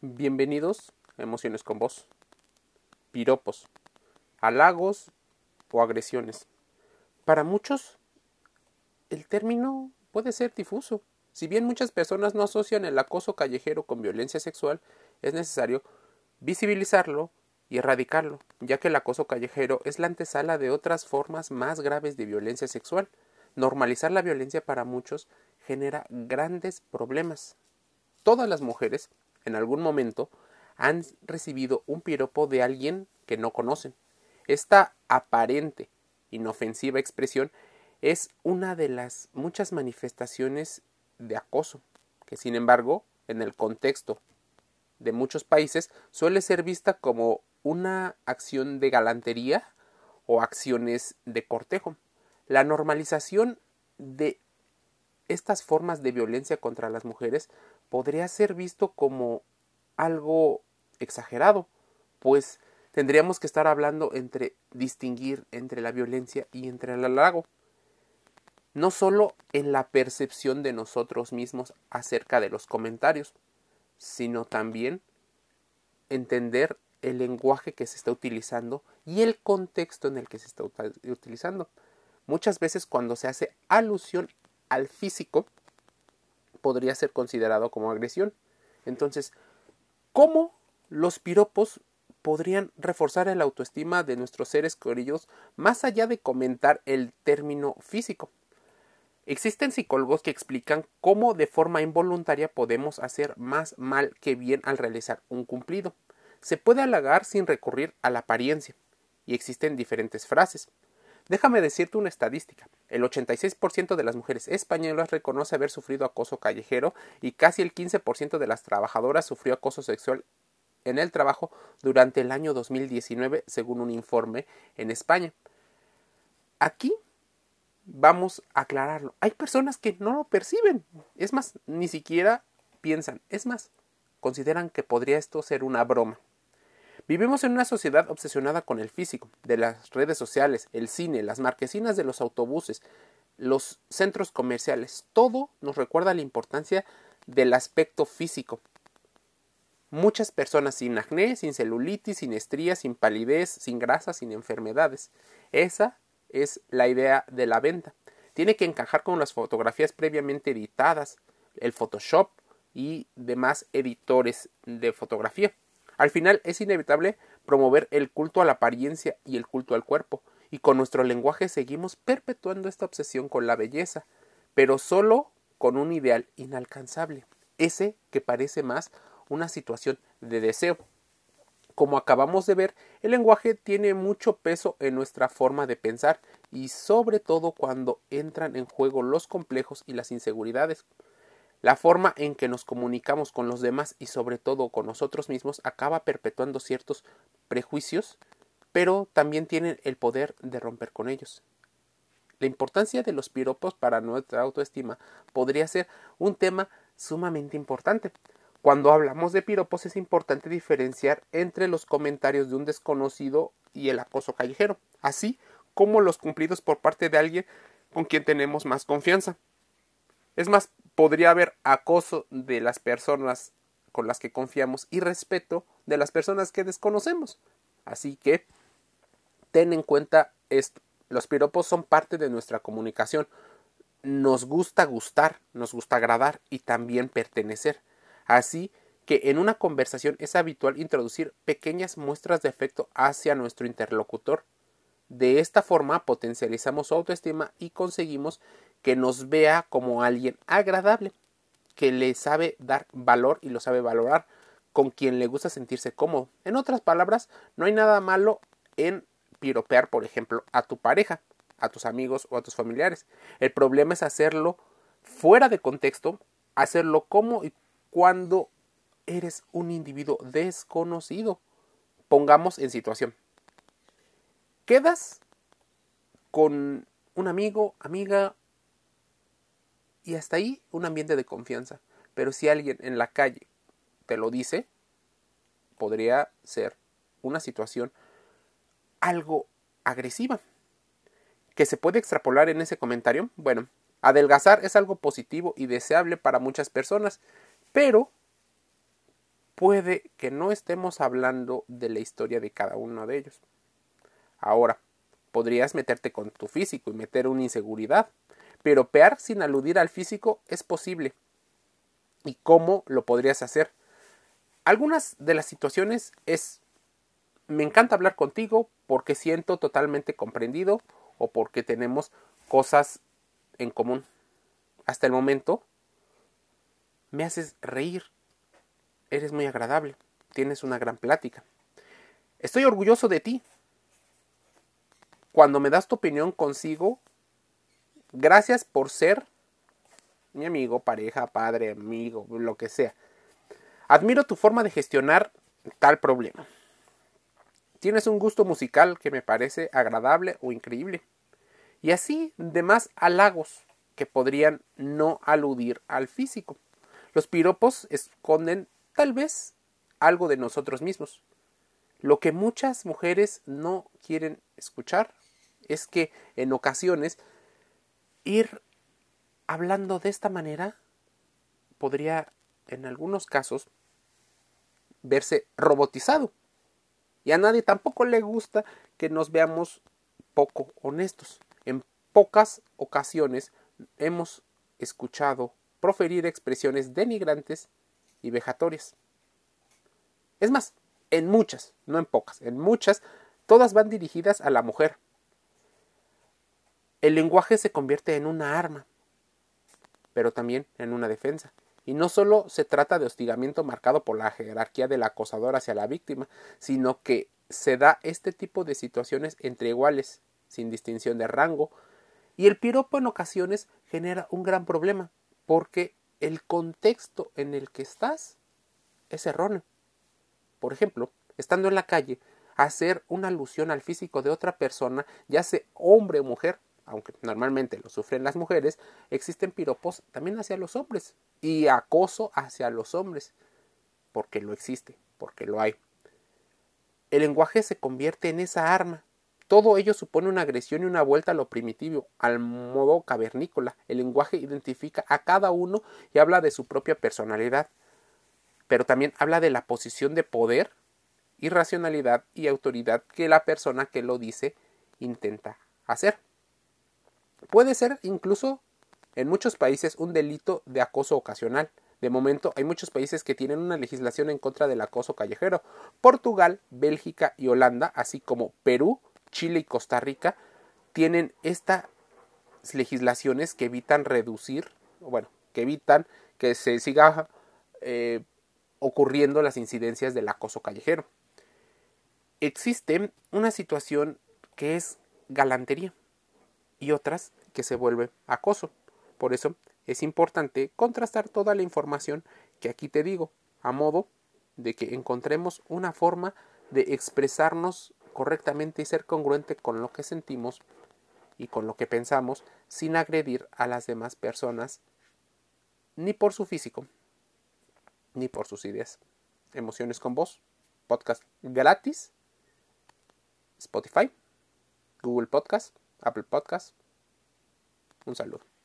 Bienvenidos a Emociones con Vos. Piropos, halagos o agresiones. Para muchos, el término puede ser difuso. Si bien muchas personas no asocian el acoso callejero con violencia sexual, es necesario visibilizarlo y erradicarlo, ya que el acoso callejero es la antesala de otras formas más graves de violencia sexual. Normalizar la violencia para muchos genera grandes problemas. Todas las mujeres en algún momento han recibido un piropo de alguien que no conocen. Esta aparente, inofensiva expresión es una de las muchas manifestaciones de acoso, que sin embargo, en el contexto de muchos países, suele ser vista como una acción de galantería o acciones de cortejo. La normalización de estas formas de violencia contra las mujeres podría ser visto como algo exagerado, pues tendríamos que estar hablando entre distinguir entre la violencia y entre el halago, no solo en la percepción de nosotros mismos acerca de los comentarios, sino también entender el lenguaje que se está utilizando y el contexto en el que se está utilizando. Muchas veces cuando se hace alusión al físico, podría ser considerado como agresión. Entonces, ¿cómo los piropos podrían reforzar el autoestima de nuestros seres queridos más allá de comentar el término físico? Existen psicólogos que explican cómo de forma involuntaria podemos hacer más mal que bien al realizar un cumplido. Se puede halagar sin recurrir a la apariencia, y existen diferentes frases. Déjame decirte una estadística. El 86% de las mujeres españolas reconoce haber sufrido acoso callejero y casi el 15% de las trabajadoras sufrió acoso sexual en el trabajo durante el año 2019, según un informe en España. Aquí vamos a aclararlo. Hay personas que no lo perciben. Es más, ni siquiera piensan. Es más, consideran que podría esto ser una broma. Vivimos en una sociedad obsesionada con el físico, de las redes sociales, el cine, las marquesinas de los autobuses, los centros comerciales. Todo nos recuerda la importancia del aspecto físico. Muchas personas sin acné, sin celulitis, sin estrías, sin palidez, sin grasa, sin enfermedades. Esa es la idea de la venta. Tiene que encajar con las fotografías previamente editadas, el Photoshop y demás editores de fotografía. Al final es inevitable promover el culto a la apariencia y el culto al cuerpo, y con nuestro lenguaje seguimos perpetuando esta obsesión con la belleza, pero solo con un ideal inalcanzable, ese que parece más una situación de deseo. Como acabamos de ver, el lenguaje tiene mucho peso en nuestra forma de pensar y sobre todo cuando entran en juego los complejos y las inseguridades. La forma en que nos comunicamos con los demás y sobre todo con nosotros mismos acaba perpetuando ciertos prejuicios, pero también tienen el poder de romper con ellos. La importancia de los piropos para nuestra autoestima podría ser un tema sumamente importante. Cuando hablamos de piropos es importante diferenciar entre los comentarios de un desconocido y el acoso callejero, así como los cumplidos por parte de alguien con quien tenemos más confianza. Es más, podría haber acoso de las personas con las que confiamos y respeto de las personas que desconocemos. Así que ten en cuenta esto. Los piropos son parte de nuestra comunicación. Nos gusta gustar, nos gusta agradar y también pertenecer. Así que en una conversación es habitual introducir pequeñas muestras de afecto hacia nuestro interlocutor. De esta forma potencializamos su autoestima y conseguimos que nos vea como alguien agradable, que le sabe dar valor y lo sabe valorar, con quien le gusta sentirse cómodo. En otras palabras, no hay nada malo en piropear, por ejemplo, a tu pareja, a tus amigos o a tus familiares. El problema es hacerlo fuera de contexto, hacerlo como y cuando eres un individuo desconocido. Pongamos en situación. Quedas con un amigo, amiga y hasta ahí un ambiente de confianza. Pero si alguien en la calle te lo dice, podría ser una situación algo agresiva. ¿Que se puede extrapolar en ese comentario? Bueno, adelgazar es algo positivo y deseable para muchas personas, pero puede que no estemos hablando de la historia de cada uno de ellos. Ahora, podrías meterte con tu físico y meter una inseguridad, pero pear sin aludir al físico es posible. ¿Y cómo lo podrías hacer? Algunas de las situaciones es me encanta hablar contigo porque siento totalmente comprendido o porque tenemos cosas en común. Hasta el momento me haces reír. Eres muy agradable. Tienes una gran plática. Estoy orgulloso de ti. Cuando me das tu opinión consigo, gracias por ser mi amigo, pareja, padre, amigo, lo que sea. Admiro tu forma de gestionar tal problema. Tienes un gusto musical que me parece agradable o increíble. Y así demás halagos que podrían no aludir al físico. Los piropos esconden tal vez algo de nosotros mismos. Lo que muchas mujeres no quieren escuchar es que en ocasiones ir hablando de esta manera podría en algunos casos verse robotizado. Y a nadie tampoco le gusta que nos veamos poco honestos. En pocas ocasiones hemos escuchado proferir expresiones denigrantes y vejatorias. Es más, en muchas, no en pocas, en muchas, todas van dirigidas a la mujer. El lenguaje se convierte en una arma, pero también en una defensa. Y no solo se trata de hostigamiento marcado por la jerarquía del acosador hacia la víctima, sino que se da este tipo de situaciones entre iguales, sin distinción de rango, y el piropo en ocasiones genera un gran problema, porque el contexto en el que estás es erróneo. Por ejemplo, estando en la calle, hacer una alusión al físico de otra persona, ya sea hombre o mujer, aunque normalmente lo sufren las mujeres, existen piropos también hacia los hombres y acoso hacia los hombres, porque lo existe, porque lo hay. El lenguaje se convierte en esa arma. Todo ello supone una agresión y una vuelta a lo primitivo, al modo cavernícola. El lenguaje identifica a cada uno y habla de su propia personalidad, pero también habla de la posición de poder, irracionalidad y autoridad que la persona que lo dice intenta hacer. Puede ser incluso en muchos países un delito de acoso ocasional. De momento hay muchos países que tienen una legislación en contra del acoso callejero. Portugal, Bélgica y Holanda, así como Perú, Chile y Costa Rica, tienen estas legislaciones que evitan reducir, bueno, que evitan que se siga eh, ocurriendo las incidencias del acoso callejero. Existe una situación que es galantería y otras que se vuelve acoso. Por eso es importante contrastar toda la información que aquí te digo, a modo de que encontremos una forma de expresarnos correctamente y ser congruente con lo que sentimos y con lo que pensamos sin agredir a las demás personas ni por su físico ni por sus ideas. Emociones con voz, podcast gratis, Spotify, Google Podcast, Apple Podcast. Un saludo.